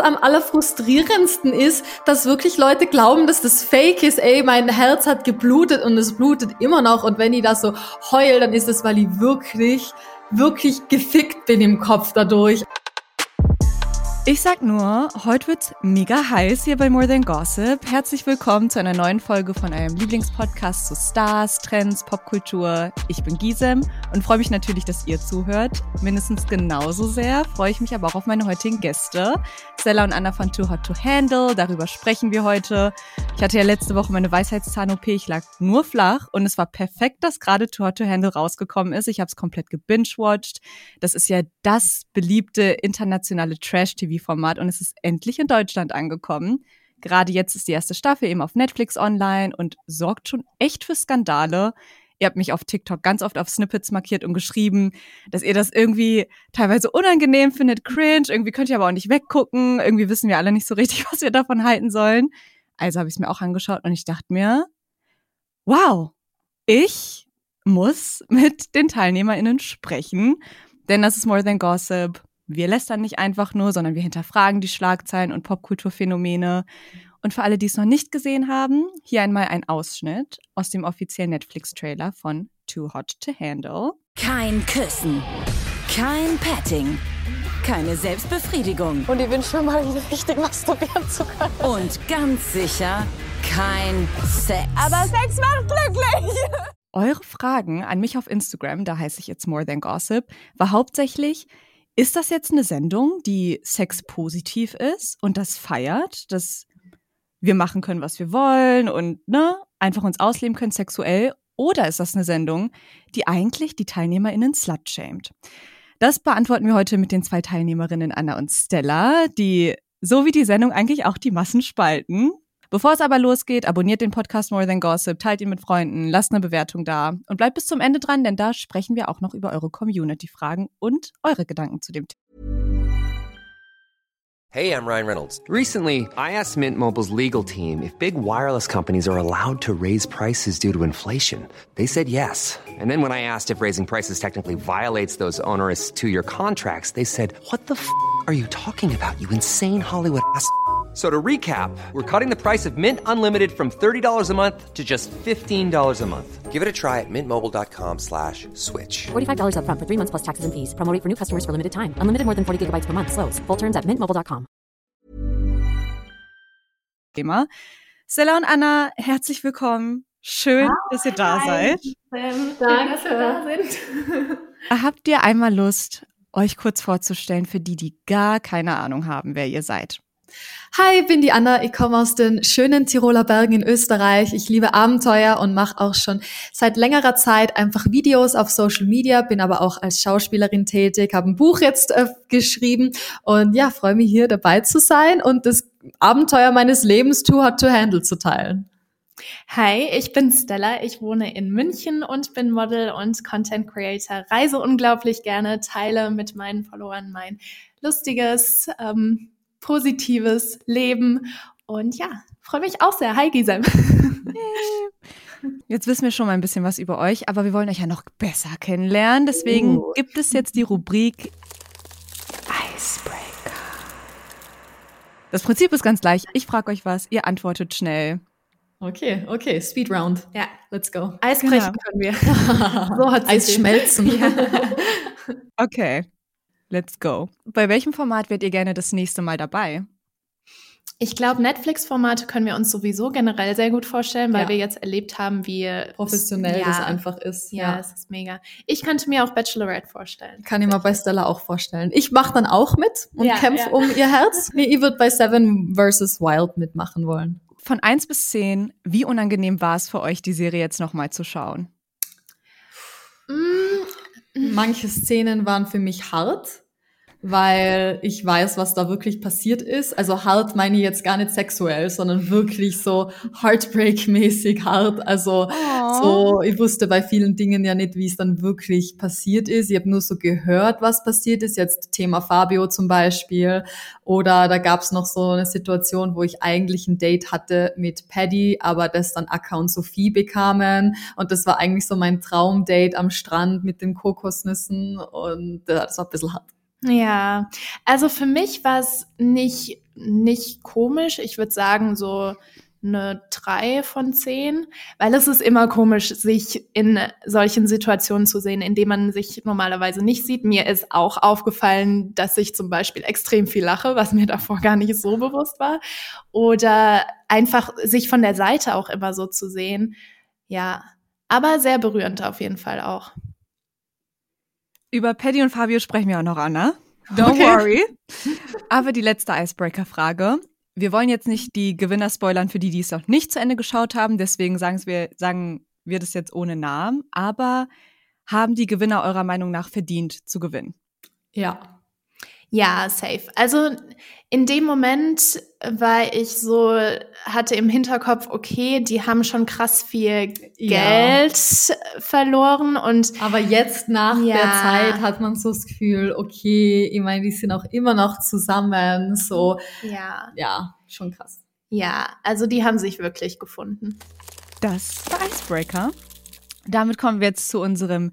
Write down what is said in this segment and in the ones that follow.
am allerfrustrierendsten ist, dass wirklich Leute glauben, dass das Fake ist. Ey, mein Herz hat geblutet und es blutet immer noch. Und wenn ich da so heul, dann ist es, weil ich wirklich, wirklich gefickt bin im Kopf dadurch. Ich sag nur, heute wird's mega heiß hier bei More Than Gossip. Herzlich willkommen zu einer neuen Folge von eurem Lieblingspodcast zu Stars, Trends, Popkultur. Ich bin Gisem und freue mich natürlich, dass ihr zuhört. Mindestens genauso sehr freue ich mich aber auch auf meine heutigen Gäste. Stella und Anna von Too Hot to Handle, darüber sprechen wir heute. Ich hatte ja letzte Woche meine Weisheitszahn-OP, ich lag nur flach und es war perfekt, dass gerade Too Hot to Handle rausgekommen ist. Ich habe es komplett gebingewatcht. Das ist ja das beliebte internationale Trash-TV TV-Format und es ist endlich in Deutschland angekommen. Gerade jetzt ist die erste Staffel eben auf Netflix online und sorgt schon echt für Skandale. Ihr habt mich auf TikTok ganz oft auf Snippets markiert und geschrieben, dass ihr das irgendwie teilweise unangenehm findet, cringe. Irgendwie könnt ihr aber auch nicht weggucken. Irgendwie wissen wir alle nicht so richtig, was wir davon halten sollen. Also habe ich es mir auch angeschaut und ich dachte mir, wow, ich muss mit den TeilnehmerInnen sprechen, denn das ist More Than Gossip. Wir lästern nicht einfach nur, sondern wir hinterfragen die Schlagzeilen und Popkulturphänomene. Und für alle, die es noch nicht gesehen haben, hier einmal ein Ausschnitt aus dem offiziellen Netflix-Trailer von Too Hot to Handle. Kein Küssen, kein Petting, keine Selbstbefriedigung. Und ich wünsche mir mal wieder richtig masturbieren zu können. Und ganz sicher kein Sex. Aber Sex macht glücklich. Eure Fragen an mich auf Instagram, da heiße ich jetzt More Than Gossip, war hauptsächlich, ist das jetzt eine Sendung, die sexpositiv ist und das feiert, dass wir machen können, was wir wollen und ne, einfach uns ausleben können sexuell? Oder ist das eine Sendung, die eigentlich die TeilnehmerInnen slut-shamed? Das beantworten wir heute mit den zwei Teilnehmerinnen Anna und Stella, die so wie die Sendung eigentlich auch die Massen spalten. Bevor es aber losgeht, abonniert den Podcast More Than Gossip, teilt ihn mit Freunden, lasst eine Bewertung da und bleibt bis zum Ende dran, denn da sprechen wir auch noch über eure Community-Fragen und eure Gedanken zu dem Thema. Hey, I'm Ryan Reynolds. Recently, I asked Mint Mobile's legal team if big wireless companies are allowed to raise prices due to inflation. They said yes. And then when I asked if raising prices technically violates those onerous two-year contracts, they said, "What the f*** are you talking about? You insane Hollywood ass." So to recap, we're cutting the price of Mint Unlimited from $30 a month to just $15 a month. Give it a try at mintmobile.com slash switch. $45 up front for three months plus taxes and fees. Promo rate for new customers for limited time. Unlimited more than 40 gigabytes per month. Slows. Full terms at mintmobile.com. Thema. Stella und Anna, herzlich willkommen. Schön, Hi. dass ihr da seid. Danke, dass wir da sind. Habt ihr einmal Lust, euch kurz vorzustellen für die, die gar keine Ahnung haben, wer ihr seid? Hi, bin die Anna. Ich komme aus den schönen Tiroler Bergen in Österreich. Ich liebe Abenteuer und mache auch schon seit längerer Zeit einfach Videos auf Social Media, bin aber auch als Schauspielerin tätig, habe ein Buch jetzt äh, geschrieben und ja, freue mich hier dabei zu sein und das Abenteuer meines Lebens Too Hot to Handle zu teilen. Hi, ich bin Stella. Ich wohne in München und bin Model und Content Creator. Reise unglaublich gerne, teile mit meinen Followern mein lustiges, ähm, positives Leben. Und ja, freue mich auch sehr. Hi, Gisem. Jetzt wissen wir schon mal ein bisschen was über euch, aber wir wollen euch ja noch besser kennenlernen. Deswegen uh. gibt es jetzt die Rubrik Icebreaker. Das Prinzip ist ganz gleich. Ich frage euch was, ihr antwortet schnell. Okay, okay, Speed Round. Ja, let's go. Eisbrechen genau. können wir. so hat Eis schmelzen. okay. Let's go. Bei welchem Format werdet ihr gerne das nächste Mal dabei? Ich glaube, Netflix-Formate können wir uns sowieso generell sehr gut vorstellen, weil ja. wir jetzt erlebt haben, wie professionell ja, das einfach ist. Ja, es ist mega. Ich könnte mir auch Bachelorette vorstellen. Kann ich mir bei Stella auch vorstellen. Ich mache dann auch mit und ja, kämpfe um ihr Herz. Nee, ihr wird bei Seven vs. Wild mitmachen wollen. Von eins bis zehn, wie unangenehm war es für euch, die Serie jetzt nochmal zu schauen? Manche Szenen waren für mich hart weil ich weiß, was da wirklich passiert ist. Also hart meine ich jetzt gar nicht sexuell, sondern wirklich so Heartbreak-mäßig hart. Also Aww. so, ich wusste bei vielen Dingen ja nicht, wie es dann wirklich passiert ist. Ich habe nur so gehört, was passiert ist. Jetzt Thema Fabio zum Beispiel. Oder da gab es noch so eine Situation, wo ich eigentlich ein Date hatte mit Paddy, aber das dann Akka und Sophie bekamen. Und das war eigentlich so mein Traumdate am Strand mit den Kokosnüssen. Und das war ein bisschen hart. Ja, also für mich war es nicht, nicht komisch. Ich würde sagen, so eine drei von zehn, weil es ist immer komisch, sich in solchen Situationen zu sehen, in denen man sich normalerweise nicht sieht. Mir ist auch aufgefallen, dass ich zum Beispiel extrem viel lache, was mir davor gar nicht so bewusst war. Oder einfach sich von der Seite auch immer so zu sehen. Ja, aber sehr berührend auf jeden Fall auch. Über Paddy und Fabio sprechen wir auch noch, Anna. Don't okay. worry. Aber die letzte Icebreaker-Frage. Wir wollen jetzt nicht die Gewinner spoilern für die, die es noch nicht zu Ende geschaut haben. Deswegen sagen wir, sagen wir das jetzt ohne Namen. Aber haben die Gewinner eurer Meinung nach verdient zu gewinnen? Ja. Ja, safe. Also in dem Moment war ich so, hatte im Hinterkopf, okay, die haben schon krass viel Geld ja. verloren und. Aber jetzt nach ja. der Zeit hat man so das Gefühl, okay, ich meine, die sind auch immer noch zusammen, so. Ja. Ja, schon krass. Ja, also die haben sich wirklich gefunden. Das war Icebreaker. Damit kommen wir jetzt zu unserem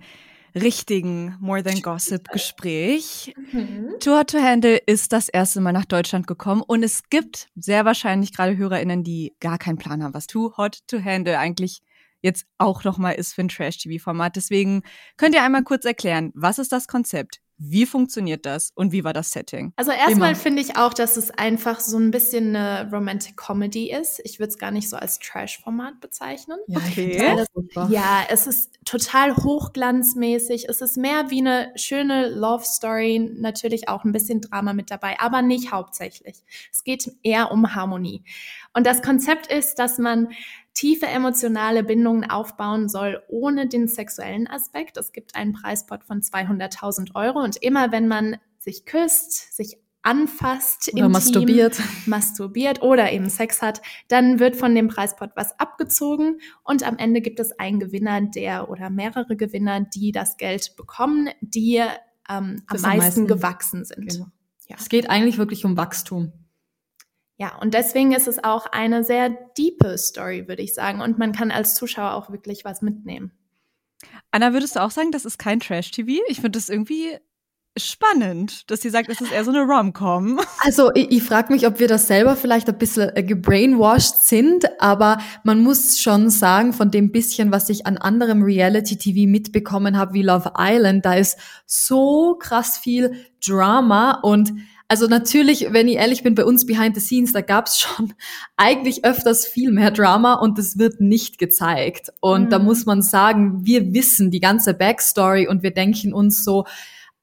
richtigen More Than Gossip Gespräch. Mhm. Too Hot to Handle ist das erste Mal nach Deutschland gekommen und es gibt sehr wahrscheinlich gerade HörerInnen, die gar keinen Plan haben, was Too Hot to Handle eigentlich jetzt auch nochmal ist für ein Trash-TV-Format. Deswegen könnt ihr einmal kurz erklären, was ist das Konzept? Wie funktioniert das und wie war das Setting? Also erstmal finde ich auch, dass es einfach so ein bisschen eine Romantic Comedy ist. Ich würde es gar nicht so als Trash-Format bezeichnen. Ja, okay. ja, es ist total hochglanzmäßig. Es ist mehr wie eine schöne Love Story, natürlich auch ein bisschen Drama mit dabei, aber nicht hauptsächlich. Es geht eher um Harmonie. Und das Konzept ist, dass man tiefe emotionale Bindungen aufbauen soll, ohne den sexuellen Aspekt. Es gibt einen Preispot von 200.000 Euro und immer wenn man sich küsst, sich anfasst, oder intim, masturbiert. masturbiert oder eben Sex hat, dann wird von dem Preispot was abgezogen und am Ende gibt es einen Gewinner, der oder mehrere Gewinner, die das Geld bekommen, die ähm, am meisten, am meisten gewachsen sind. Genau. Ja. Es geht eigentlich wirklich um Wachstum. Ja, und deswegen ist es auch eine sehr diepe Story, würde ich sagen. Und man kann als Zuschauer auch wirklich was mitnehmen. Anna, würdest du auch sagen, das ist kein Trash-TV? Ich finde das irgendwie spannend, dass sie sagt, es ist eher so eine Rom-Com. Also ich, ich frage mich, ob wir das selber vielleicht ein bisschen äh, gebrainwashed sind, aber man muss schon sagen, von dem bisschen, was ich an anderem Reality-TV mitbekommen habe, wie Love Island, da ist so krass viel Drama und also natürlich, wenn ich ehrlich bin, bei uns behind the scenes, da gab's schon eigentlich öfters viel mehr Drama und es wird nicht gezeigt. Und mhm. da muss man sagen, wir wissen die ganze Backstory und wir denken uns so,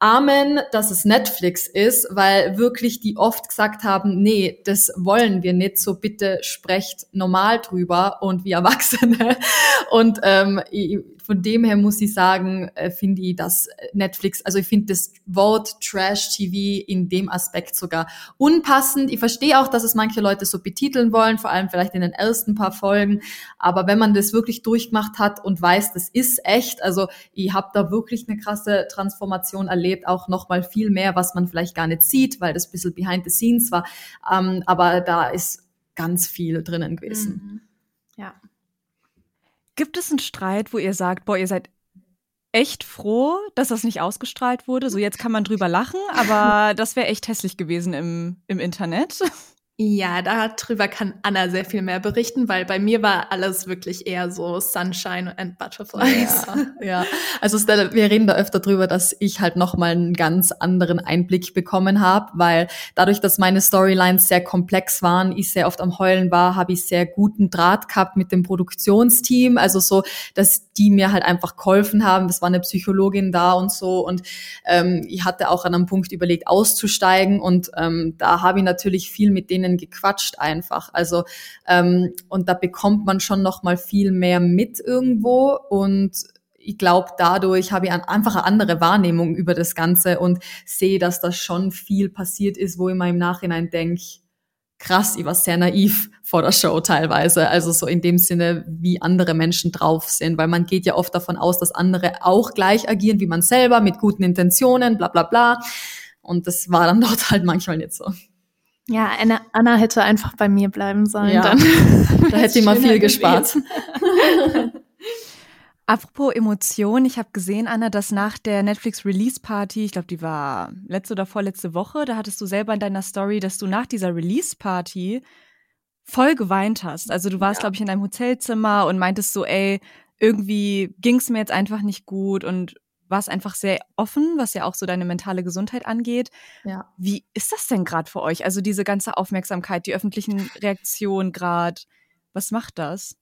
Amen, dass es Netflix ist, weil wirklich die oft gesagt haben, nee, das wollen wir nicht, so bitte sprecht normal drüber und wie Erwachsene. Und ähm, von dem her muss ich sagen, äh, finde ich, dass Netflix, also ich finde das Wort Trash TV in dem Aspekt sogar unpassend. Ich verstehe auch, dass es manche Leute so betiteln wollen, vor allem vielleicht in den ersten paar Folgen. Aber wenn man das wirklich durchgemacht hat und weiß, das ist echt, also ich habe da wirklich eine krasse Transformation erlebt, auch nochmal viel mehr, was man vielleicht gar nicht sieht, weil das ein bisschen behind the scenes war. Ähm, aber da ist ganz viel drinnen gewesen. Mhm. Ja. Gibt es einen Streit, wo ihr sagt, boah, ihr seid echt froh, dass das nicht ausgestrahlt wurde? So jetzt kann man drüber lachen, aber das wäre echt hässlich gewesen im, im Internet. Ja, darüber kann Anna sehr viel mehr berichten, weil bei mir war alles wirklich eher so Sunshine and Butterflies. Ja, ja. also wir reden da öfter drüber, dass ich halt nochmal einen ganz anderen Einblick bekommen habe, weil dadurch, dass meine Storylines sehr komplex waren, ich sehr oft am Heulen war, habe ich sehr guten Draht gehabt mit dem Produktionsteam, also so, dass die mir halt einfach geholfen haben. Das war eine Psychologin da und so und ähm, ich hatte auch an einem Punkt überlegt, auszusteigen und ähm, da habe ich natürlich viel mit denen denen gequatscht einfach. Also ähm, und da bekommt man schon noch mal viel mehr mit irgendwo und ich glaube, dadurch habe ich einfach eine andere Wahrnehmung über das Ganze und sehe, dass da schon viel passiert ist, wo ich mir im Nachhinein denke, krass, ich war sehr naiv vor der Show teilweise. Also so in dem Sinne, wie andere Menschen drauf sind, weil man geht ja oft davon aus, dass andere auch gleich agieren wie man selber, mit guten Intentionen, bla bla bla. Und das war dann dort halt manchmal nicht so. Ja, Anna, Anna hätte einfach bei mir bleiben sollen. Ja. Dann da hätte sie mal viel gespart. Apropos Emotionen, ich habe gesehen, Anna, dass nach der Netflix Release Party, ich glaube, die war letzte oder vorletzte Woche, da hattest du selber in deiner Story, dass du nach dieser Release Party voll geweint hast. Also du warst, ja. glaube ich, in deinem Hotelzimmer und meintest so, ey, irgendwie ging es mir jetzt einfach nicht gut und warst einfach sehr offen, was ja auch so deine mentale Gesundheit angeht. Ja. Wie ist das denn gerade für euch? Also diese ganze Aufmerksamkeit, die öffentlichen Reaktionen gerade, was macht das?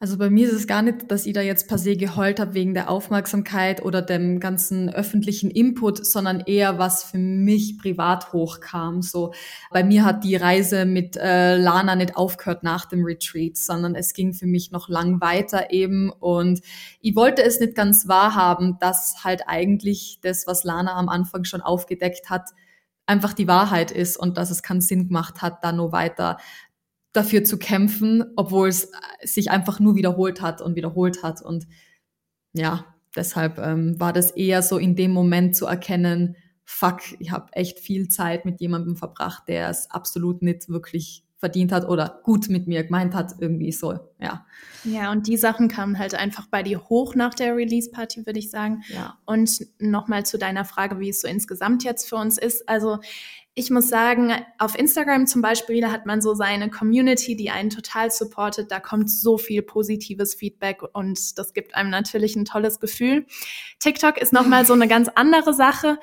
Also bei mir ist es gar nicht, dass ich da jetzt per se geheult habe wegen der Aufmerksamkeit oder dem ganzen öffentlichen Input, sondern eher was für mich privat hochkam. So bei mir hat die Reise mit äh, Lana nicht aufgehört nach dem Retreat, sondern es ging für mich noch lang weiter eben und ich wollte es nicht ganz wahrhaben, dass halt eigentlich das, was Lana am Anfang schon aufgedeckt hat, einfach die Wahrheit ist und dass es keinen Sinn gemacht hat, da nur weiter dafür zu kämpfen, obwohl es sich einfach nur wiederholt hat und wiederholt hat. Und ja, deshalb ähm, war das eher so in dem Moment zu erkennen, fuck, ich habe echt viel Zeit mit jemandem verbracht, der es absolut nicht wirklich verdient hat oder gut mit mir gemeint hat, irgendwie so, ja. Ja, und die Sachen kamen halt einfach bei dir hoch nach der Release-Party, würde ich sagen. Ja. Und nochmal zu deiner Frage, wie es so insgesamt jetzt für uns ist. Also ich muss sagen, auf Instagram zum Beispiel, da hat man so seine Community, die einen total supportet. Da kommt so viel positives Feedback und das gibt einem natürlich ein tolles Gefühl. TikTok ist nochmal so eine ganz andere Sache.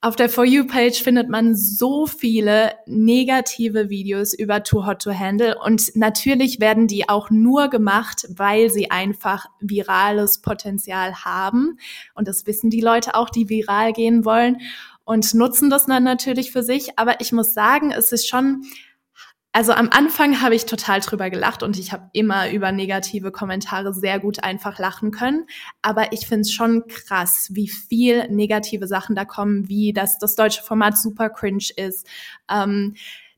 Auf der For You-Page findet man so viele negative Videos über Too Hot to Handle und natürlich werden die auch nur gemacht, weil sie einfach virales Potenzial haben und das wissen die Leute auch, die viral gehen wollen und nutzen das dann natürlich für sich. Aber ich muss sagen, es ist schon, also am Anfang habe ich total drüber gelacht und ich habe immer über negative Kommentare sehr gut einfach lachen können. Aber ich finde es schon krass, wie viel negative Sachen da kommen, wie dass das deutsche Format super cringe ist. Ähm,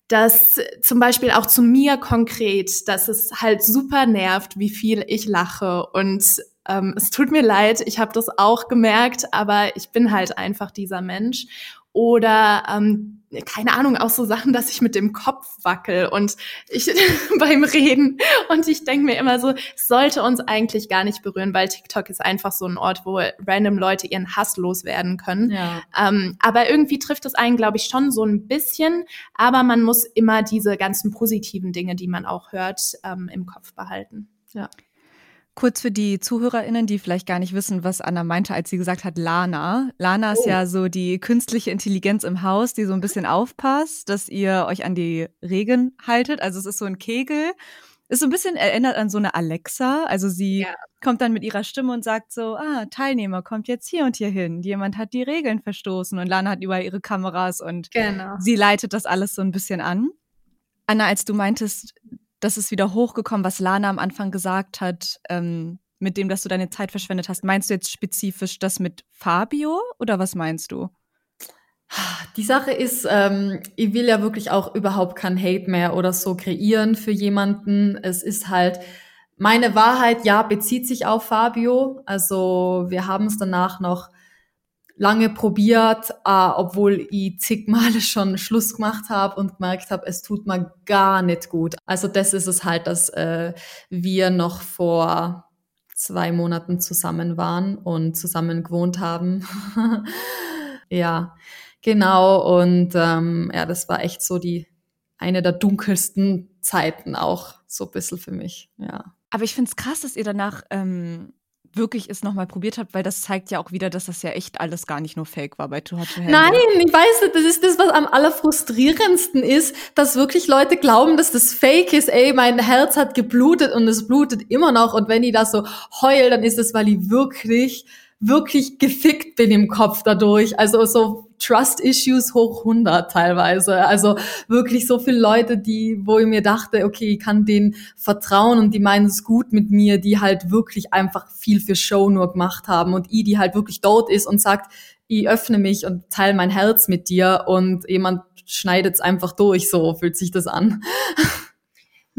dass zum Beispiel auch zu mir konkret, dass es halt super nervt, wie viel ich lache und ähm, es tut mir leid, ich habe das auch gemerkt, aber ich bin halt einfach dieser Mensch. Oder ähm, keine Ahnung, auch so Sachen, dass ich mit dem Kopf wackel und ich beim Reden und ich denke mir immer so, es sollte uns eigentlich gar nicht berühren, weil TikTok ist einfach so ein Ort, wo random Leute ihren Hass loswerden können. Ja. Ähm, aber irgendwie trifft es einen, glaube ich, schon so ein bisschen, aber man muss immer diese ganzen positiven Dinge, die man auch hört, ähm, im Kopf behalten. Ja. Kurz für die ZuhörerInnen, die vielleicht gar nicht wissen, was Anna meinte, als sie gesagt hat, Lana. Lana ist oh. ja so die künstliche Intelligenz im Haus, die so ein bisschen aufpasst, dass ihr euch an die Regeln haltet. Also es ist so ein Kegel. Ist so ein bisschen erinnert an so eine Alexa. Also sie ja. kommt dann mit ihrer Stimme und sagt so, ah, Teilnehmer kommt jetzt hier und hier hin. Jemand hat die Regeln verstoßen und Lana hat überall ihre Kameras und genau. sie leitet das alles so ein bisschen an. Anna, als du meintest, das ist wieder hochgekommen, was Lana am Anfang gesagt hat, ähm, mit dem, dass du deine Zeit verschwendet hast. Meinst du jetzt spezifisch das mit Fabio oder was meinst du? Die Sache ist, ähm, ich will ja wirklich auch überhaupt kein Hate mehr oder so kreieren für jemanden. Es ist halt, meine Wahrheit, ja, bezieht sich auf Fabio. Also wir haben es danach noch lange probiert, äh, obwohl ich zig Male schon Schluss gemacht habe und gemerkt habe, es tut mir gar nicht gut. Also das ist es halt, dass äh, wir noch vor zwei Monaten zusammen waren und zusammen gewohnt haben. ja, genau. Und ähm, ja, das war echt so die eine der dunkelsten Zeiten auch so ein bisschen für mich. Ja. Aber ich finde es krass, dass ihr danach ähm, wirklich es nochmal probiert habt, weil das zeigt ja auch wieder, dass das ja echt alles gar nicht nur Fake war bei Too Hot to Handle. Nein, ich weiß nicht, das ist das, was am allerfrustrierendsten ist, dass wirklich Leute glauben, dass das Fake ist. Ey, mein Herz hat geblutet und es blutet immer noch und wenn ich da so heul, dann ist es, weil ich wirklich wirklich gefickt bin im Kopf dadurch. Also so Trust Issues hoch 100 teilweise. Also wirklich so viele Leute, die, wo ich mir dachte, okay, ich kann denen vertrauen und die meinen es gut mit mir, die halt wirklich einfach viel für Show nur gemacht haben und ich, die halt wirklich dort ist und sagt, ich öffne mich und teile mein Herz mit dir und jemand schneidet es einfach durch, so fühlt sich das an.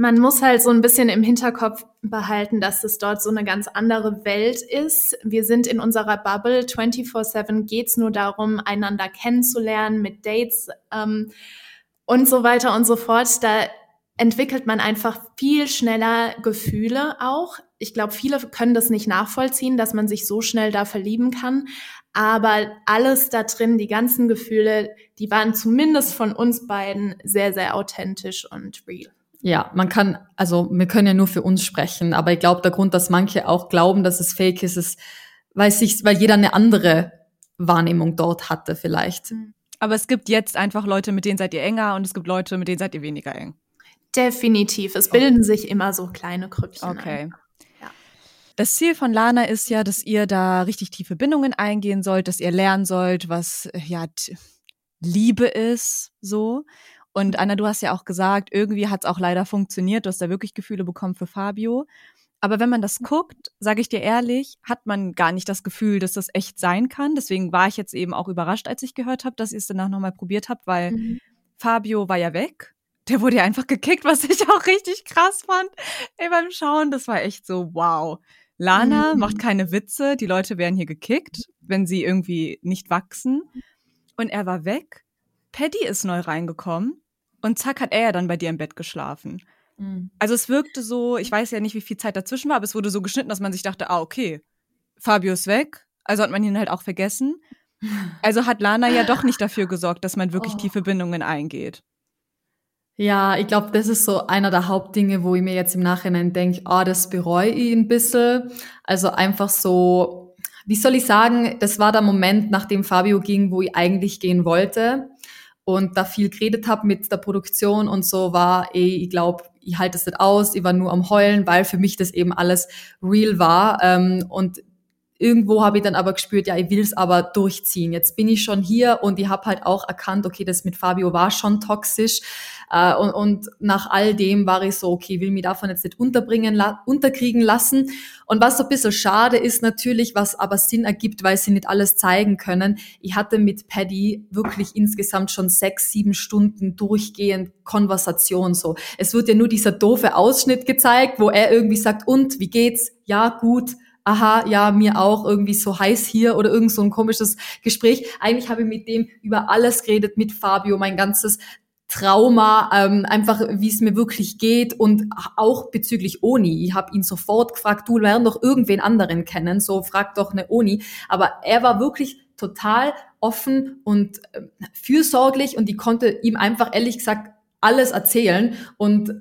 man muss halt so ein bisschen im Hinterkopf behalten, dass es dort so eine ganz andere Welt ist. Wir sind in unserer Bubble. 24-7 geht's nur darum, einander kennenzulernen mit Dates ähm, und so weiter und so fort. Da entwickelt man einfach viel schneller Gefühle auch. ich glaube, viele können das nicht nachvollziehen, dass man sich so schnell da verlieben kann. Aber alles da drin, die ganzen Gefühle, die waren zumindest von uns beiden sehr, sehr authentisch und real. Ja, man kann, also wir können ja nur für uns sprechen, aber ich glaube, der Grund, dass manche auch glauben, dass es fake ist, ist, weil sich, weil jeder eine andere Wahrnehmung dort hatte vielleicht. Aber es gibt jetzt einfach Leute, mit denen seid ihr enger und es gibt Leute, mit denen seid ihr weniger eng. Definitiv. Es bilden sich immer so kleine Krüppchen. Okay. An. Das Ziel von Lana ist ja, dass ihr da richtig tiefe Bindungen eingehen sollt, dass ihr lernen sollt, was ja Liebe ist, so. Und Anna, du hast ja auch gesagt, irgendwie hat es auch leider funktioniert. Du hast da wirklich Gefühle bekommen für Fabio. Aber wenn man das guckt, sage ich dir ehrlich, hat man gar nicht das Gefühl, dass das echt sein kann. Deswegen war ich jetzt eben auch überrascht, als ich gehört habe, dass ihr es danach nochmal probiert habt, weil mhm. Fabio war ja weg. Der wurde ja einfach gekickt, was ich auch richtig krass fand. Ey, beim Schauen, das war echt so, wow. Lana mhm. macht keine Witze, die Leute werden hier gekickt, wenn sie irgendwie nicht wachsen. Und er war weg. Paddy ist neu reingekommen und zack hat er ja dann bei dir im Bett geschlafen. Mhm. Also es wirkte so, ich weiß ja nicht, wie viel Zeit dazwischen war, aber es wurde so geschnitten, dass man sich dachte, ah, okay, Fabio ist weg, also hat man ihn halt auch vergessen. Also hat Lana ja doch nicht dafür gesorgt, dass man wirklich oh. tiefe Bindungen eingeht. Ja, ich glaube, das ist so einer der Hauptdinge, wo ich mir jetzt im Nachhinein denke, ah, das bereue ich ein bisschen. Also einfach so, wie soll ich sagen, das war der Moment, nachdem Fabio ging, wo ich eigentlich gehen wollte und da viel geredet habe mit der Produktion und so war, ey, ich glaube, ich halte es nicht aus, ich war nur am Heulen, weil für mich das eben alles real war. Ähm, und irgendwo habe ich dann aber gespürt, ja, ich will es aber durchziehen. Jetzt bin ich schon hier und ich habe halt auch erkannt, okay, das mit Fabio war schon toxisch. Äh, und, und nach all dem war ich so, okay, will mich davon jetzt nicht unterbringen, la unterkriegen lassen. Und was so ein bisschen schade ist natürlich, was aber Sinn ergibt, weil sie nicht alles zeigen können. Ich hatte mit Paddy wirklich insgesamt schon sechs, sieben Stunden durchgehend Konversation so. Es wird ja nur dieser doofe Ausschnitt gezeigt, wo er irgendwie sagt, und, wie geht's? Ja, gut aha, ja, mir auch irgendwie so heiß hier oder irgend so ein komisches Gespräch. Eigentlich habe ich mit dem über alles geredet, mit Fabio, mein ganzes Trauma, ähm, einfach wie es mir wirklich geht und auch bezüglich Oni. Ich habe ihn sofort gefragt, du lern doch irgendwen anderen kennen, so frag doch eine Oni. Aber er war wirklich total offen und äh, fürsorglich und die konnte ihm einfach ehrlich gesagt alles erzählen und äh,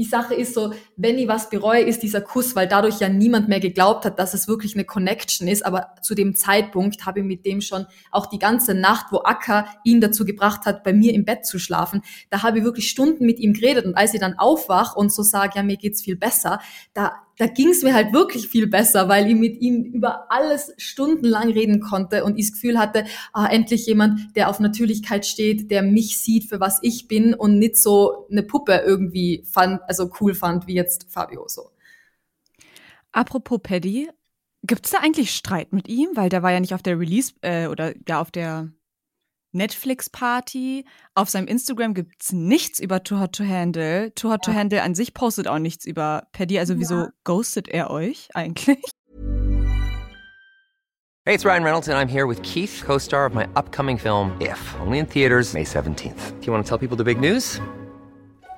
die Sache ist so, wenn ich was bereue, ist dieser Kuss, weil dadurch ja niemand mehr geglaubt hat, dass es wirklich eine Connection ist. Aber zu dem Zeitpunkt habe ich mit dem schon auch die ganze Nacht, wo Akka ihn dazu gebracht hat, bei mir im Bett zu schlafen, da habe ich wirklich Stunden mit ihm geredet. Und als ich dann aufwach und so sage, ja, mir geht's viel besser, da da ging es mir halt wirklich viel besser, weil ich mit ihm über alles stundenlang reden konnte und ich das Gefühl hatte, ah, endlich jemand, der auf Natürlichkeit steht, der mich sieht, für was ich bin und nicht so eine Puppe irgendwie fand, also cool fand, wie jetzt Fabio so. Apropos Paddy, gibt's da eigentlich Streit mit ihm? Weil der war ja nicht auf der Release äh, oder ja auf der Netflix-Party. Auf seinem Instagram gibt's nichts über Too Hot to Handle. Too Hot ja. to Handle an sich postet auch nichts über Paddy. Also ja. wieso ghostet er euch eigentlich? Hey, it's Ryan Reynolds and I'm here with Keith, co-star of my upcoming film If, only in theaters May 17th. Do you want to tell people the big news?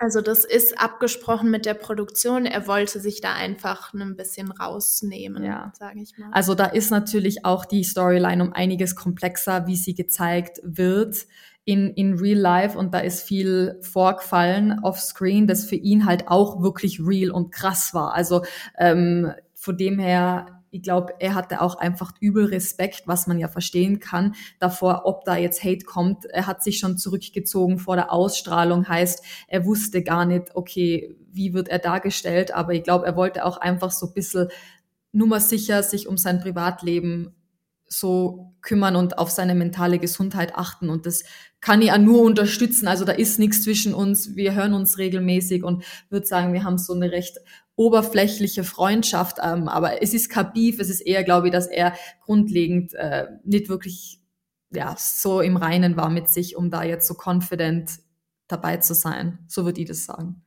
Also das ist abgesprochen mit der Produktion. Er wollte sich da einfach ein bisschen rausnehmen, ja. sage ich mal. Also da ist natürlich auch die Storyline um einiges komplexer, wie sie gezeigt wird in, in Real Life und da ist viel vorgefallen off-screen, das für ihn halt auch wirklich real und krass war. Also ähm, von dem her ich glaube, er hatte auch einfach übel Respekt, was man ja verstehen kann, davor, ob da jetzt Hate kommt. Er hat sich schon zurückgezogen vor der Ausstrahlung, heißt, er wusste gar nicht, okay, wie wird er dargestellt, aber ich glaube, er wollte auch einfach so ein bisschen nummersicher sich um sein Privatleben so kümmern und auf seine mentale Gesundheit achten. Und das kann ich auch nur unterstützen. Also da ist nichts zwischen uns. Wir hören uns regelmäßig und würde sagen, wir haben so eine recht oberflächliche Freundschaft, ähm, aber es ist kein Beef, es ist eher, glaube ich, dass er grundlegend äh, nicht wirklich ja, so im Reinen war mit sich, um da jetzt so confident dabei zu sein. So würde ich das sagen.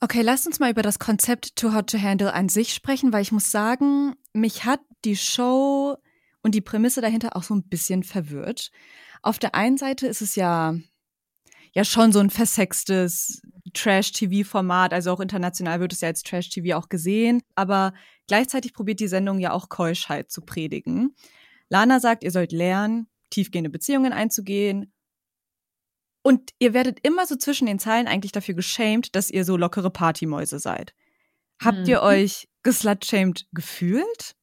Okay, lasst uns mal über das Konzept Too Hot to Handle an sich sprechen, weil ich muss sagen, mich hat die Show und die Prämisse dahinter auch so ein bisschen verwirrt. Auf der einen Seite ist es ja ja schon so ein versextes Trash-TV-Format, also auch international wird es ja als Trash-TV auch gesehen, aber gleichzeitig probiert die Sendung ja auch Keuschheit zu predigen. Lana sagt, ihr sollt lernen, tiefgehende Beziehungen einzugehen und ihr werdet immer so zwischen den Zeilen eigentlich dafür geschämt, dass ihr so lockere Partymäuse seid. Habt mhm. ihr euch geslutshamed gefühlt?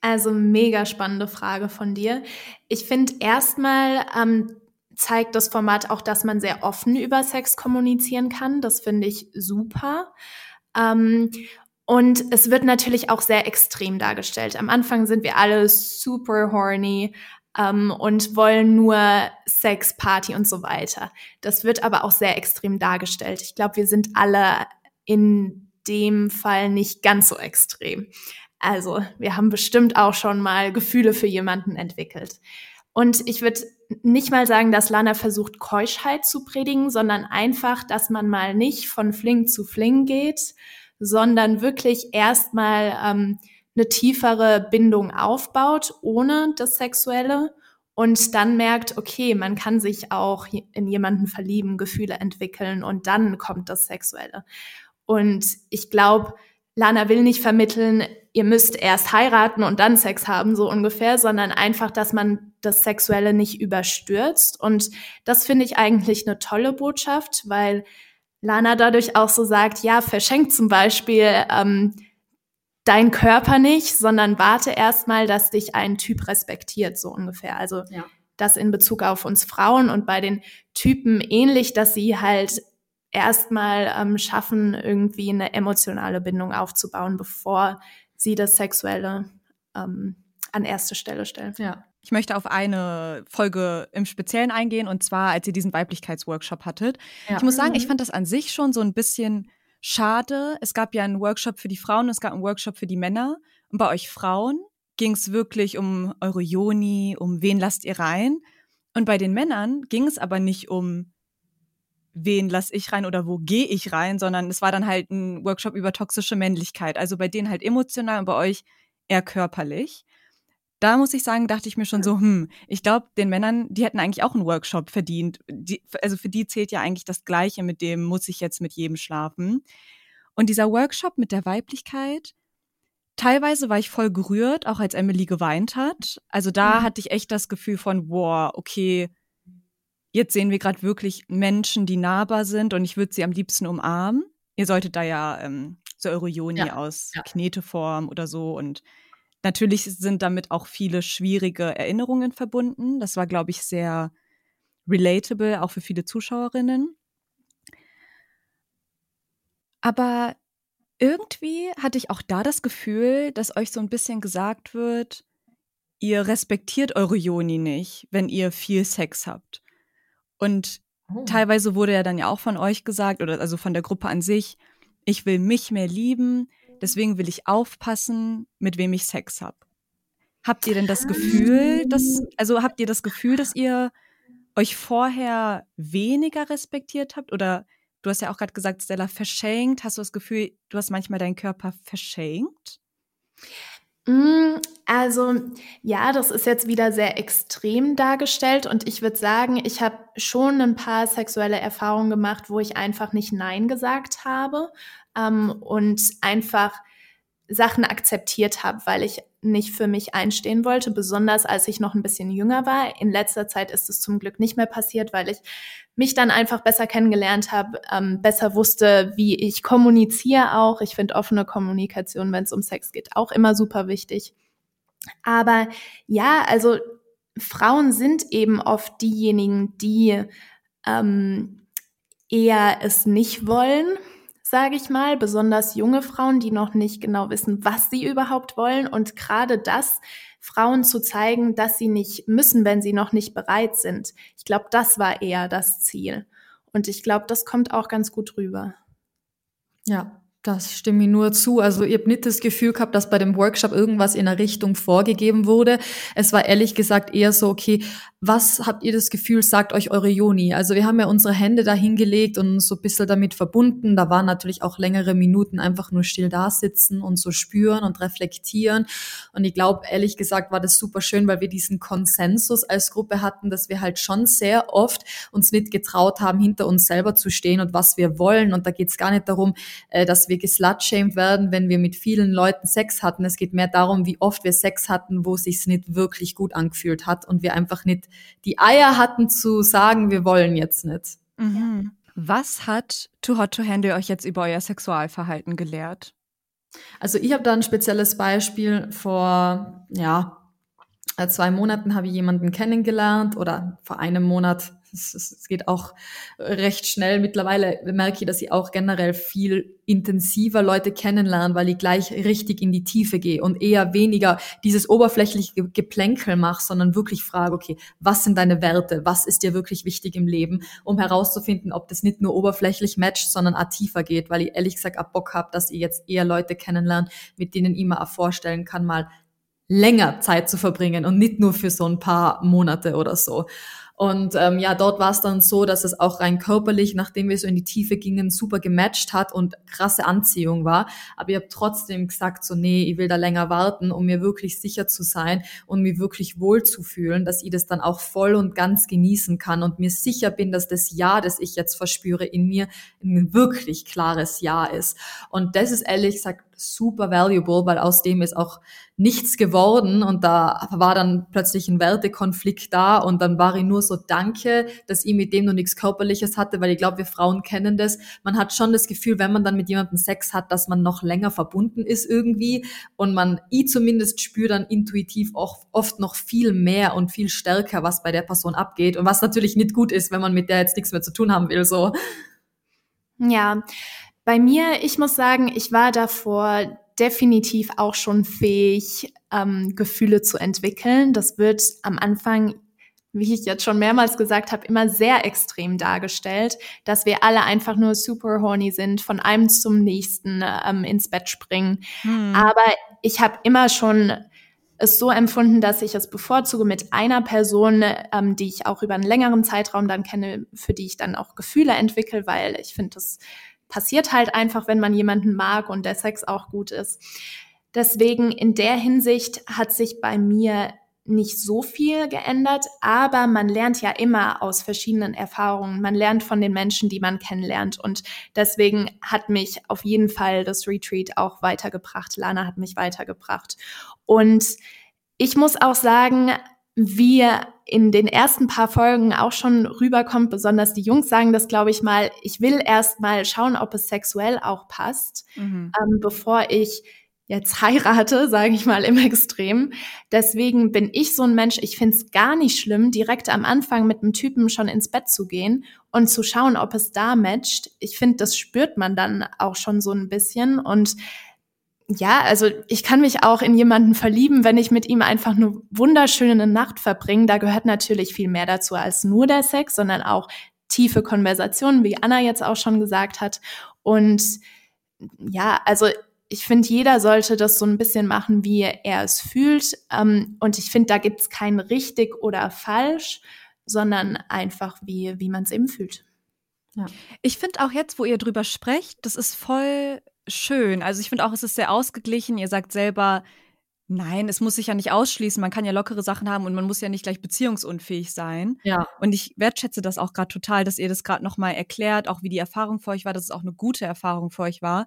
Also mega spannende Frage von dir. Ich finde erstmal ähm, zeigt das Format auch, dass man sehr offen über Sex kommunizieren kann. Das finde ich super. Ähm, und es wird natürlich auch sehr extrem dargestellt. Am Anfang sind wir alle super horny, ähm, und wollen nur Sex, Party und so weiter. Das wird aber auch sehr extrem dargestellt. Ich glaube, wir sind alle in dem Fall nicht ganz so extrem. Also wir haben bestimmt auch schon mal Gefühle für jemanden entwickelt. Und ich würde nicht mal sagen, dass Lana versucht, Keuschheit zu predigen, sondern einfach, dass man mal nicht von Fling zu Fling geht, sondern wirklich erstmal ähm, eine tiefere Bindung aufbaut, ohne das Sexuelle und dann merkt, okay, man kann sich auch in jemanden verlieben, Gefühle entwickeln und dann kommt das Sexuelle. Und ich glaube, Lana will nicht vermitteln, ihr müsst erst heiraten und dann Sex haben, so ungefähr, sondern einfach, dass man das Sexuelle nicht überstürzt. Und das finde ich eigentlich eine tolle Botschaft, weil Lana dadurch auch so sagt, ja, verschenkt zum Beispiel ähm, dein Körper nicht, sondern warte erstmal, dass dich ein Typ respektiert, so ungefähr. Also ja. das in Bezug auf uns Frauen und bei den Typen ähnlich, dass sie halt erstmal ähm, schaffen, irgendwie eine emotionale Bindung aufzubauen, bevor sie das Sexuelle ähm, an erste Stelle stellen. Ja. Ich möchte auf eine Folge im Speziellen eingehen, und zwar, als ihr diesen Weiblichkeitsworkshop hattet. Ja. Ich muss sagen, ich mhm. fand das an sich schon so ein bisschen schade. Es gab ja einen Workshop für die Frauen, es gab einen Workshop für die Männer. Und bei euch Frauen ging es wirklich um eure Joni, um wen lasst ihr rein. Und bei den Männern ging es aber nicht um wen lass ich rein oder wo gehe ich rein, sondern es war dann halt ein Workshop über toxische Männlichkeit. Also bei denen halt emotional und bei euch eher körperlich da muss ich sagen, dachte ich mir schon so, hm, ich glaube, den Männern, die hätten eigentlich auch einen Workshop verdient. Die, also für die zählt ja eigentlich das Gleiche, mit dem muss ich jetzt mit jedem schlafen. Und dieser Workshop mit der Weiblichkeit, teilweise war ich voll gerührt, auch als Emily geweint hat. Also da mhm. hatte ich echt das Gefühl von, wow, okay, jetzt sehen wir gerade wirklich Menschen, die nahbar sind und ich würde sie am liebsten umarmen. Ihr solltet da ja ähm, so eure Joni ja, aus ja. Kneteform oder so und Natürlich sind damit auch viele schwierige Erinnerungen verbunden. Das war, glaube ich, sehr relatable, auch für viele Zuschauerinnen. Aber irgendwie hatte ich auch da das Gefühl, dass euch so ein bisschen gesagt wird, ihr respektiert eure Joni nicht, wenn ihr viel Sex habt. Und oh. teilweise wurde ja dann ja auch von euch gesagt, oder also von der Gruppe an sich, ich will mich mehr lieben, Deswegen will ich aufpassen, mit wem ich Sex habe. Habt ihr denn das Gefühl, dass, also habt ihr das Gefühl, dass ihr euch vorher weniger respektiert habt? Oder du hast ja auch gerade gesagt, Stella, verschenkt. Hast du das Gefühl, du hast manchmal deinen Körper verschenkt? Mm, also ja, das ist jetzt wieder sehr extrem dargestellt und ich würde sagen, ich habe schon ein paar sexuelle Erfahrungen gemacht, wo ich einfach nicht Nein gesagt habe ähm, und einfach Sachen akzeptiert habe, weil ich nicht für mich einstehen wollte, besonders als ich noch ein bisschen jünger war. In letzter Zeit ist es zum Glück nicht mehr passiert, weil ich mich dann einfach besser kennengelernt habe, ähm, besser wusste, wie ich kommuniziere auch. Ich finde offene Kommunikation, wenn es um Sex geht, auch immer super wichtig. Aber ja, also Frauen sind eben oft diejenigen, die ähm, eher es nicht wollen sage ich mal, besonders junge Frauen, die noch nicht genau wissen, was sie überhaupt wollen. Und gerade das, Frauen zu zeigen, dass sie nicht müssen, wenn sie noch nicht bereit sind. Ich glaube, das war eher das Ziel. Und ich glaube, das kommt auch ganz gut rüber. Ja, Das stimme ich nur zu. Also ich habe nicht das Gefühl gehabt, dass bei dem Workshop irgendwas in einer Richtung vorgegeben wurde. Es war ehrlich gesagt eher so, okay, was habt ihr das Gefühl, sagt euch eure Joni? Also wir haben ja unsere Hände da hingelegt und so ein bisschen damit verbunden. Da waren natürlich auch längere Minuten einfach nur still da sitzen und so spüren und reflektieren. Und ich glaube, ehrlich gesagt, war das super schön, weil wir diesen Konsensus als Gruppe hatten, dass wir halt schon sehr oft uns nicht getraut haben, hinter uns selber zu stehen und was wir wollen. Und da geht es gar nicht darum, äh, dass wir geslutshamed werden, wenn wir mit vielen Leuten Sex hatten. Es geht mehr darum, wie oft wir Sex hatten, wo es sich nicht wirklich gut angefühlt hat und wir einfach nicht die Eier hatten zu sagen, wir wollen jetzt nicht. Mhm. Was hat Too Hot to Handle euch jetzt über euer Sexualverhalten gelehrt? Also ich habe da ein spezielles Beispiel vor, ja, zwei Monaten habe ich jemanden kennengelernt oder vor einem Monat es, geht auch recht schnell. Mittlerweile merke ich, dass ich auch generell viel intensiver Leute kennenlernen, weil ich gleich richtig in die Tiefe gehe und eher weniger dieses oberflächliche Geplänkel mache, sondern wirklich frage, okay, was sind deine Werte? Was ist dir wirklich wichtig im Leben? Um herauszufinden, ob das nicht nur oberflächlich matcht, sondern auch tiefer geht, weil ich ehrlich gesagt auch Bock habe, dass ich jetzt eher Leute kennenlernen, mit denen ich mir auch vorstellen kann, mal länger Zeit zu verbringen und nicht nur für so ein paar Monate oder so. Und ähm, ja, dort war es dann so, dass es auch rein körperlich, nachdem wir so in die Tiefe gingen, super gematcht hat und krasse Anziehung war. Aber ich habe trotzdem gesagt, so nee, ich will da länger warten, um mir wirklich sicher zu sein und mir wirklich wohl zu fühlen, dass ich das dann auch voll und ganz genießen kann und mir sicher bin, dass das Ja, das ich jetzt verspüre in mir, ein wirklich klares Ja ist. Und das ist ehrlich gesagt super valuable, weil aus dem ist auch nichts geworden und da war dann plötzlich ein Wertekonflikt da und dann war ich nur so danke, dass ich mit dem noch nichts Körperliches hatte, weil ich glaube, wir Frauen kennen das. Man hat schon das Gefühl, wenn man dann mit jemandem Sex hat, dass man noch länger verbunden ist irgendwie und man, ich zumindest spüre dann intuitiv auch oft noch viel mehr und viel stärker, was bei der Person abgeht und was natürlich nicht gut ist, wenn man mit der jetzt nichts mehr zu tun haben will, so. Ja, bei mir, ich muss sagen, ich war davor definitiv auch schon fähig, ähm, Gefühle zu entwickeln. Das wird am Anfang, wie ich jetzt schon mehrmals gesagt habe, immer sehr extrem dargestellt, dass wir alle einfach nur super horny sind, von einem zum nächsten ähm, ins Bett springen. Hm. Aber ich habe immer schon es so empfunden, dass ich es bevorzuge mit einer Person, ähm, die ich auch über einen längeren Zeitraum dann kenne, für die ich dann auch Gefühle entwickle, weil ich finde, das passiert halt einfach, wenn man jemanden mag und der Sex auch gut ist. Deswegen in der Hinsicht hat sich bei mir nicht so viel geändert, aber man lernt ja immer aus verschiedenen Erfahrungen. Man lernt von den Menschen, die man kennenlernt. Und deswegen hat mich auf jeden Fall das Retreat auch weitergebracht. Lana hat mich weitergebracht. Und ich muss auch sagen, wir in den ersten paar Folgen auch schon rüberkommt, besonders die Jungs sagen das, glaube ich mal, ich will erst mal schauen, ob es sexuell auch passt, mhm. ähm, bevor ich jetzt heirate, sage ich mal im Extrem. Deswegen bin ich so ein Mensch, ich finde es gar nicht schlimm, direkt am Anfang mit einem Typen schon ins Bett zu gehen und zu schauen, ob es da matcht. Ich finde, das spürt man dann auch schon so ein bisschen und ja, also ich kann mich auch in jemanden verlieben, wenn ich mit ihm einfach eine wunderschöne Nacht verbringe. Da gehört natürlich viel mehr dazu als nur der Sex, sondern auch tiefe Konversationen, wie Anna jetzt auch schon gesagt hat. Und ja, also ich finde, jeder sollte das so ein bisschen machen, wie er es fühlt. Ähm, und ich finde, da gibt's kein richtig oder falsch, sondern einfach, wie, wie man es eben fühlt. Ja. Ich finde auch jetzt, wo ihr drüber sprecht, das ist voll schön. Also ich finde auch, es ist sehr ausgeglichen. Ihr sagt selber, nein, es muss sich ja nicht ausschließen. Man kann ja lockere Sachen haben und man muss ja nicht gleich beziehungsunfähig sein. Ja. Und ich wertschätze das auch gerade total, dass ihr das gerade nochmal erklärt, auch wie die Erfahrung für euch war, dass es auch eine gute Erfahrung für euch war.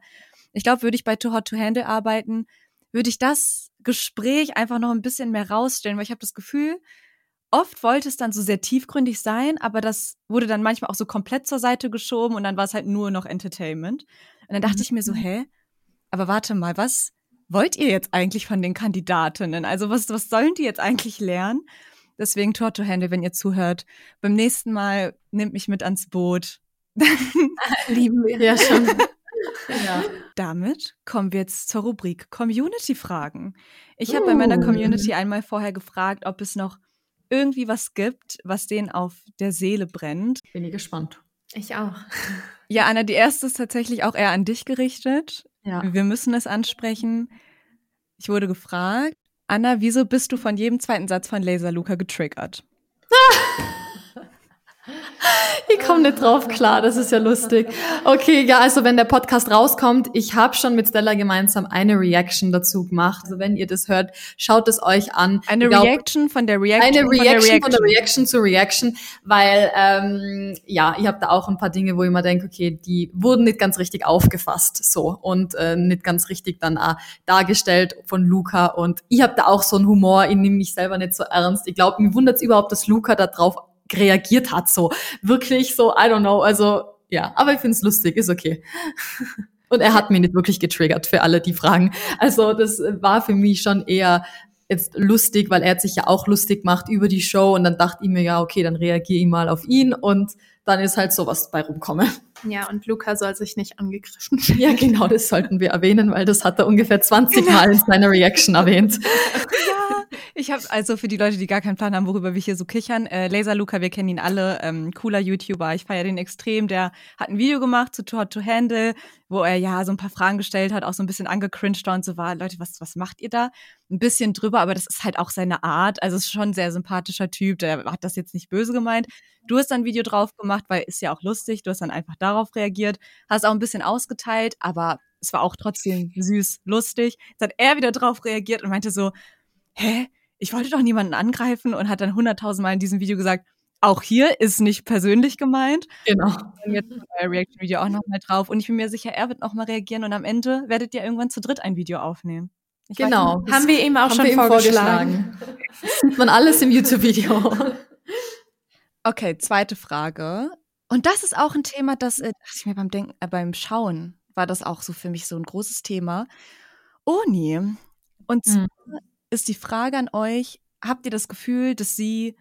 Ich glaube, würde ich bei Too Hot to Handle arbeiten, würde ich das Gespräch einfach noch ein bisschen mehr rausstellen, weil ich habe das Gefühl, oft wollte es dann so sehr tiefgründig sein, aber das wurde dann manchmal auch so komplett zur Seite geschoben und dann war es halt nur noch Entertainment. Und dann dachte mhm. ich mir so, hä? Aber warte mal, was wollt ihr jetzt eigentlich von den Kandidatinnen? Also was, was sollen die jetzt eigentlich lernen? Deswegen Torto Hände, wenn ihr zuhört. Beim nächsten Mal nehmt mich mit ans Boot. Lieben wir ja schon. Ja. Damit kommen wir jetzt zur Rubrik Community-Fragen. Ich habe bei meiner uh. Community einmal vorher gefragt, ob es noch irgendwie was gibt, was denen auf der Seele brennt. Bin ich gespannt. Ich auch. Ja, Anna, die erste ist tatsächlich auch eher an dich gerichtet. Ja. Wir müssen es ansprechen. Ich wurde gefragt, Anna, wieso bist du von jedem zweiten Satz von Laser Luca getriggert? Ich komme nicht drauf klar, das ist ja lustig. Okay, ja, also wenn der Podcast rauskommt, ich habe schon mit Stella gemeinsam eine Reaction dazu gemacht. Also wenn ihr das hört, schaut es euch an. Eine glaub, Reaction von der Reaction eine von der Reaction von der Reaction zu Reaction, weil ähm, ja, ich habe da auch ein paar Dinge, wo ich mir denke, okay, die wurden nicht ganz richtig aufgefasst so und äh, nicht ganz richtig dann auch dargestellt von Luca und ich habe da auch so einen Humor, ich nehme mich selber nicht so ernst. Ich glaube, mir wundert es überhaupt, dass Luca da drauf reagiert hat, so wirklich so, I don't know, also ja, aber ich find's lustig, ist okay. Und er hat mich nicht wirklich getriggert für alle, die fragen. Also das war für mich schon eher jetzt lustig, weil er sich ja auch lustig gemacht über die Show und dann dachte ich mir, ja, okay, dann reagiere ich mal auf ihn und dann ist halt sowas bei rumkommen. Ja, und Luca soll sich nicht angegriffen Ja, genau, das sollten wir erwähnen, weil das hat er ungefähr 20 Mal in seiner Reaction erwähnt. Ja, ich habe also für die Leute, die gar keinen Plan haben, worüber wir hier so kichern, äh, Laser Luca, wir kennen ihn alle, ähm, cooler YouTuber, ich feiere den extrem, der hat ein Video gemacht zu Hot to Handle, wo er ja so ein paar Fragen gestellt hat, auch so ein bisschen angecringed und so war, Leute, was, was macht ihr da? Ein bisschen drüber, aber das ist halt auch seine Art, also ist schon ein sehr sympathischer Typ, der hat das jetzt nicht böse gemeint. Du hast ein Video drauf gemacht, weil ist ja auch lustig, du hast dann einfach darauf reagiert, hast auch ein bisschen ausgeteilt, aber es war auch trotzdem süß, lustig. Jetzt hat er wieder drauf reagiert und meinte so, hä, ich wollte doch niemanden angreifen und hat dann hunderttausendmal in diesem Video gesagt, auch hier ist nicht persönlich gemeint. Genau. Und jetzt kommt euer Reaction-Video auch nochmal drauf. Und ich bin mir sicher, er wird nochmal reagieren und am Ende werdet ihr irgendwann zu dritt ein Video aufnehmen. Ich Genau. nicht. Haben wir ihm auch schon ihm vorgeschlagen. Sieht man alles im YouTube-Video. Okay, zweite Frage. Und das ist auch ein Thema, das äh, dachte ich mir beim Denken, äh, beim Schauen war das auch so für mich so ein großes Thema. Oni. Und zwar ist die Frage an euch: Habt ihr das Gefühl, dass sie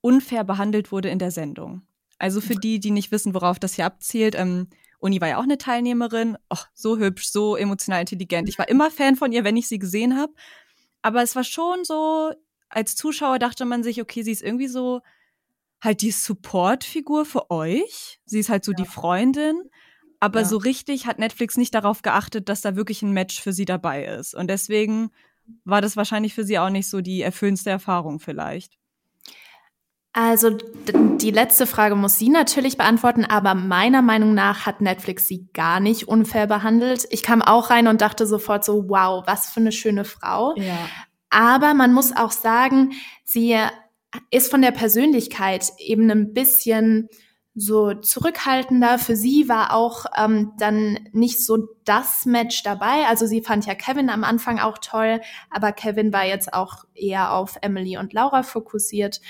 unfair behandelt wurde in der Sendung? Also für die, die nicht wissen, worauf das hier abzielt, ähm, Uni war ja auch eine Teilnehmerin. Och, so hübsch, so emotional intelligent. Ich war immer Fan von ihr, wenn ich sie gesehen habe. Aber es war schon so, als Zuschauer dachte man sich, okay, sie ist irgendwie so halt die Support-Figur für euch. Sie ist halt so die Freundin. Aber Ja. so richtig hat Netflix nicht darauf geachtet, dass da wirklich ein Match für sie dabei ist. Und deswegen war das wahrscheinlich für sie auch nicht so die erfüllendste Erfahrung vielleicht. Also die letzte Frage muss sie natürlich beantworten, aber meiner Meinung nach hat Netflix sie gar nicht unfair behandelt. Ich kam auch rein und dachte sofort so, wow, was für eine schöne Frau. Ja. Aber man muss auch sagen, sie ist von der Persönlichkeit eben ein bisschen so zurückhaltender. Für sie war auch ähm, dann nicht so das Match dabei. Also sie fand ja Kevin am Anfang auch toll, aber Kevin war jetzt auch eher auf Emily und Laura fokussiert.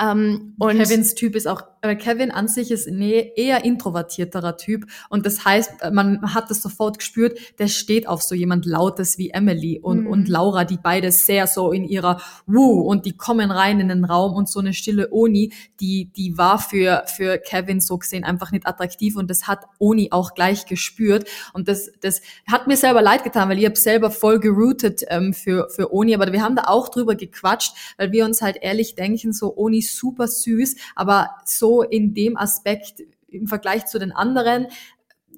Ähm, und Kevins Typ ist auch, Kevin an sich ist ne, eher introvertierterer Typ und das heißt, äh, man hat es sofort gespürt, der steht auf so jemand Lautes wie Emily und, Mhm. und Laura, die beide sehr so in ihrer Wuh und die kommen rein in den Raum und so eine stille Oni, die, die war für, für Kevin so gesehen einfach nicht attraktiv und das hat Oni auch gleich gespürt und das, das hat mir selber leid getan, weil ich habe selber voll geroutet ähm, für, für Oni, aber wir haben da auch drüber gequatscht, weil wir uns halt ehrlich denken, so Oni ist super süß, aber so in dem Aspekt im Vergleich zu den anderen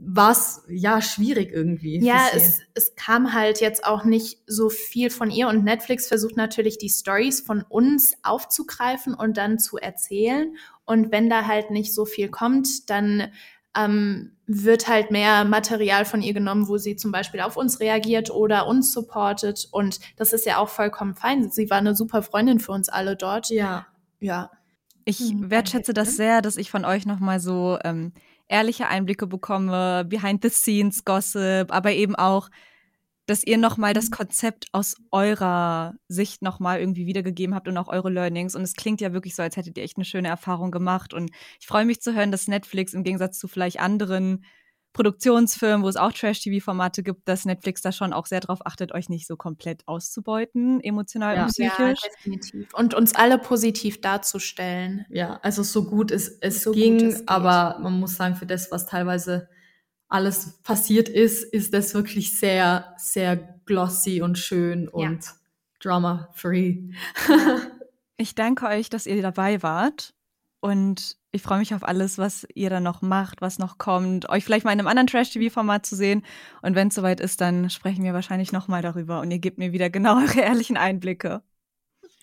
war es ja schwierig irgendwie. Ja, es, es kam halt jetzt auch nicht so viel von ihr und Netflix versucht natürlich die Stories von uns aufzugreifen und dann zu erzählen. Und wenn da halt nicht so viel kommt, dann ähm, wird halt mehr Material von ihr genommen, wo sie zum Beispiel auf uns reagiert oder uns supportet. Und das ist ja auch vollkommen fein. Sie war eine super Freundin für uns alle dort. ja. Ja. Ich Hm, wertschätze das sehr, dass ich von euch nochmal so ähm, ehrliche Einblicke bekomme, behind the scenes Gossip, aber eben auch, dass ihr nochmal das Konzept aus eurer Sicht nochmal irgendwie wiedergegeben habt und auch eure Learnings. Und es klingt ja wirklich so, als hättet ihr echt eine schöne Erfahrung gemacht. Und ich freue mich zu hören, dass Netflix im Gegensatz zu vielleicht anderen Produktionsfirmen, wo es auch Trash-TV-Formate gibt, dass Netflix da schon auch sehr darauf achtet, euch nicht so komplett auszubeuten, emotional Ja. und Ja, psychisch. definitiv. Und uns alle positiv darzustellen. Ja, also so gut es, es So gut ging, es geht. aber man muss sagen, für das, was teilweise alles passiert ist, ist das wirklich sehr, sehr glossy und schön Ja. und drama-free. Ich danke euch, dass ihr dabei wart. Und Ich freue mich auf alles, was ihr da noch macht, was noch kommt, euch vielleicht mal in einem anderen Trash-TV-Format zu sehen. Und wenn es soweit ist, dann sprechen wir wahrscheinlich nochmal darüber und ihr gebt mir wieder genau eure ehrlichen Einblicke.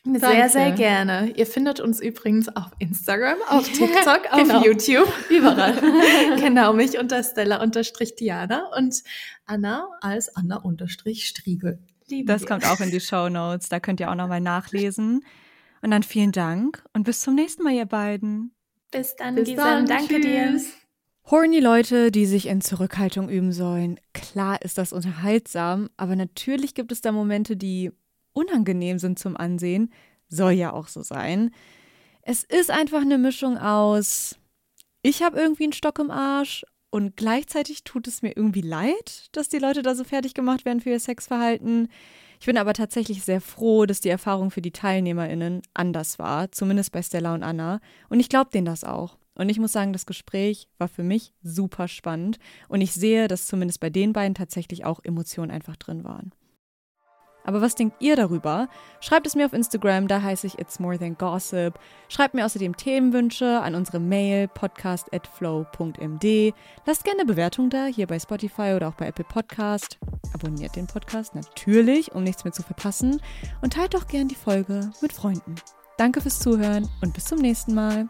Sehr, Danke. sehr gerne. Ihr findet uns übrigens auf Instagram, auf TikTok, auf Genau. YouTube. Überall. genau, mich unter Stella unterstrich Diana und Anna. Als Anna-Striegel. lieben Das wir. kommt auch in die Show Notes. Da könnt ihr auch nochmal nachlesen. Und dann vielen Dank und bis zum nächsten Mal, ihr beiden. Bis dann, Bis Giselle. dann. Danke dir. Tschüss. Horny Leute, die sich in Zurückhaltung üben sollen. Klar ist das unterhaltsam, aber natürlich gibt es da Momente, die unangenehm sind zum Ansehen. Soll ja auch so sein. Es ist einfach eine Mischung aus, ich habe irgendwie einen Stock im Arsch und gleichzeitig tut es mir irgendwie leid, dass die Leute da so fertig gemacht werden für ihr Sexverhalten. Ich bin aber tatsächlich sehr froh, dass die Erfahrung für die TeilnehmerInnen anders war, zumindest bei Stella und Anna. Und ich glaube denen das auch. Und ich muss sagen, das Gespräch war für mich super spannend. Und ich sehe, dass zumindest bei den beiden tatsächlich auch Emotionen einfach drin waren. Aber was denkt ihr darüber? Schreibt es mir auf Instagram, da heiße ich It's More Than Gossip. Schreibt mir außerdem Themenwünsche an unsere Mail podcast.flow.md. Lasst gerne eine Bewertung da, hier bei Spotify oder auch bei Apple Podcast. Abonniert den Podcast natürlich, um nichts mehr zu verpassen. Und teilt doch gern die Folge mit Freunden. Danke fürs Zuhören und bis zum nächsten Mal.